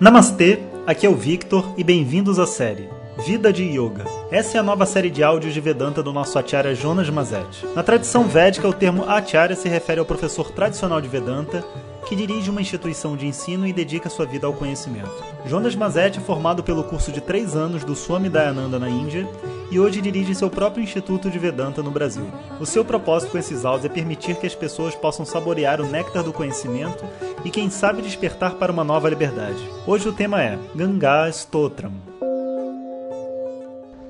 Namastê, aqui é o Victor e bem-vindos à série Vida de Yoga. Essa é a nova série de áudios de Vedanta do nosso Acharya Jonas Mazet. Na tradição védica, o termo Acharya se refere ao professor tradicional de Vedanta que dirige uma instituição de ensino e dedica sua vida ao conhecimento. Jonas Mazet é formado pelo curso de três anos do Swami Dayananda na Índia e hoje dirige seu próprio Instituto de Vedanta no Brasil. O seu propósito com esses áudios é permitir que as pessoas possam saborear o néctar do conhecimento e, quem sabe, despertar para uma nova liberdade. Hoje o tema é Ganga Stotram.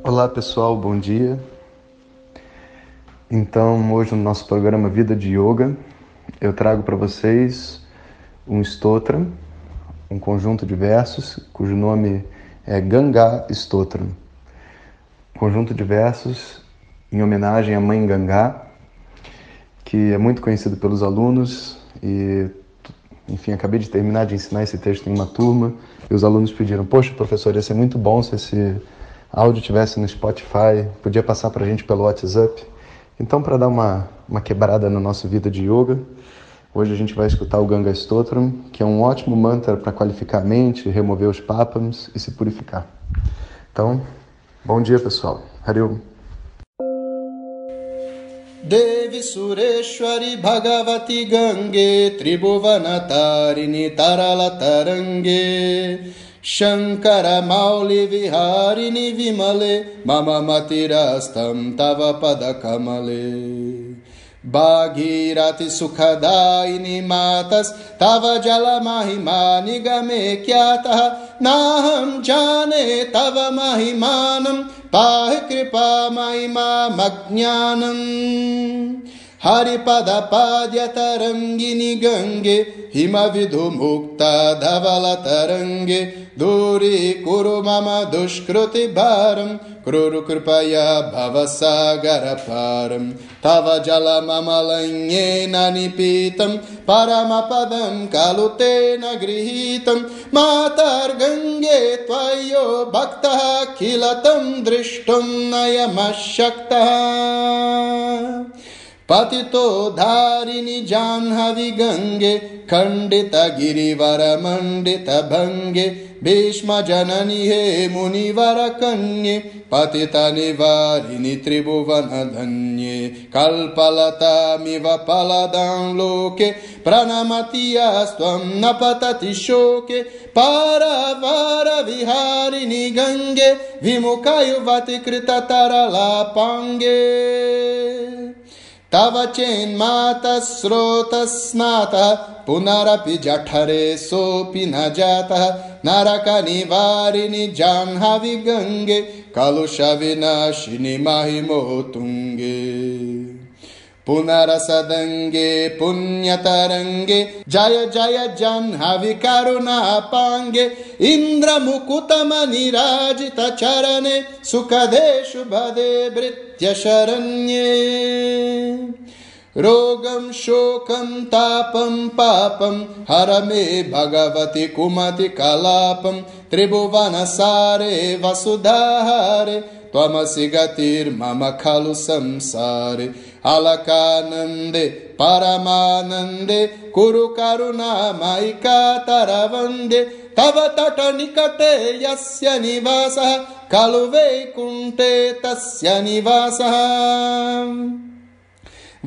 Olá pessoal, bom dia. Então, hoje no nosso programa Vida de Yoga, eu trago para vocês um Stotram, um conjunto de versos cujo nome é Ganga Stotram conjunto de versos em homenagem à mãe Gangá, que é muito conhecido pelos alunos e enfim, acabei de terminar de ensinar esse texto em uma turma e os alunos pediram: "Poxa, professor, ia ser muito bom se esse áudio tivesse no Spotify, podia passar para a gente pelo WhatsApp". Então, para dar uma uma quebrada na nossa vida de yoga, hoje a gente vai escutar o Ganga Stotram, que é um ótimo mantra para qualificar a mente, remover os papams e se purificar. Então, Bom dia, pessoal. Hariom. देवि सुरेश्वरि भगवति गङ्गे त्रिभुवनतारिणि तरलतरङ्गे शङ्करमौलिविहारिणि विमले मम मतिरस्तं तव पदकमले भागीरथि सुखदायिनि मातस्तव जलमहिमा निगमे ख्यातः। नाहं जाने तव महिमानं पाहि कृपामयि मामज्ञानम् हरिपदपाद्यतरङ्गिनि गङ्गे हिमविधुमुक्ता धवलतरङ्गे दूरीकुरु मम दुष्कृतिभारं कुरु कृपया भवसागरपारं। तव जलममलङ्येन निपीतं परमपदं खलु तेन गृहीतं। मातर्गङ्गे त्वयो भक्तः किल तं दृष्टुं नयमशक्तः पतितो धारिणि जाह्नवि गङ्गे, खण्डितगिरिवरमण्डितभङ्गे, भीष्मजननि हे मुनिवर मुनिवरकन्ये, पतितनिवारिणि त्रिभुवनधन्ये, कल्पलतामिव फलदां लोके प्रणमति यास्त्वं न पतति शोके, पारवारविहारिणि गङ्गे विमुखयुवति कृततरलापाङ्गे तव चेन्मातः स्रोतस्नातः पुनरपि जठरे सोऽपि न जातः। नरकनिवारिणि जाह्नवि गङ्गे कलुषविनाशिनि महिमोतुङ्गे पुनरसदङ्गे, पुण्यतरङ्गे, जय जय जह्नवि करुणापाङ्गे इन्द्रमुकुतमनिराजितचरणे सुखदे, शुभदे, भृत्यशरण्ये। रोगं, शोकं, तापं, पापं, हर मे भगवति कुमति कलापं त्रिभुवनसारे वसुधाहारे त्वमसि गतिर्मम खलु संसारे। అలకానందే పరమానందే కురు కరుణామైకా తరవందే తవ తట నికటే యస్య నివాస ఖలు వైకుంఠే తస్య నివాస.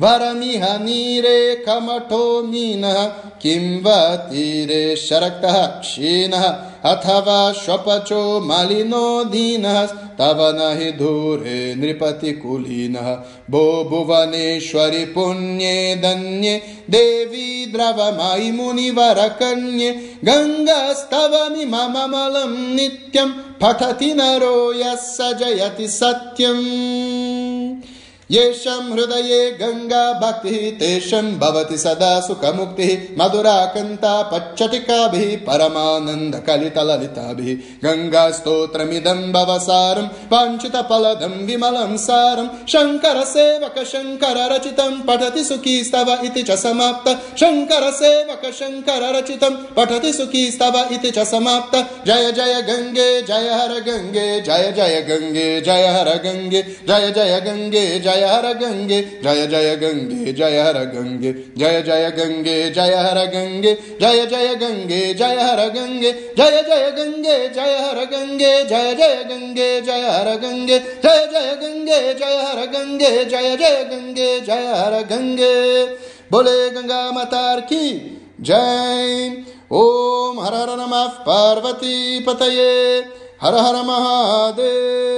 वरमिह नीरे कमठो मीनः किं वा तीरे शरक्तः क्षीणः अथवा श्वपचो मलिनो दीनः तव न हि दूरे नृपतिकुलीनः भो भुवनेश्वरि पुण्ये दन्ये देवी द्रवमयि मुनिवरकन्ये गङ्गास्तवमि मम मलं नित्यं पठति नरो यः स जयति सत्यम् येषां हृदये गङ्गा भक्तिः, तेषां भवति सदा सुखमुक्तिः। मधुराकन्ता पच्चटिकाभिः, परमानन्दकलितललिताभिः। गङ्गास्तोत्रमिदं भवसारं वाञ्छितफलदं विमलं सारं। शङ्करसेवक शङ्कर रचितं पठति सुखी स्तव इति च समाप्त। शङ्करसेवक शङ्कर रचितं पठति सुखी स्तव इति च समाप्त। जय जय गङ्गे, जय हर गङ्गे, जय जय गङ्गे, जय हर गङ्गे, जय जय गङ्गे, जय जय हर गंगे जय जय गंगे जय हर गंगे जय जय गंगे जय हर गंगे जय जय गंगे जय हर गंगे जय जय गंगे जय हर गंगे जय जय गंगे जय हर गंगे जय जय गंगे जय हर गंगे जय जय गंगे जय हर गंगे बोले गंगा मतार की जय ओम हर हर नम पार्वती पतये हर हर महादेव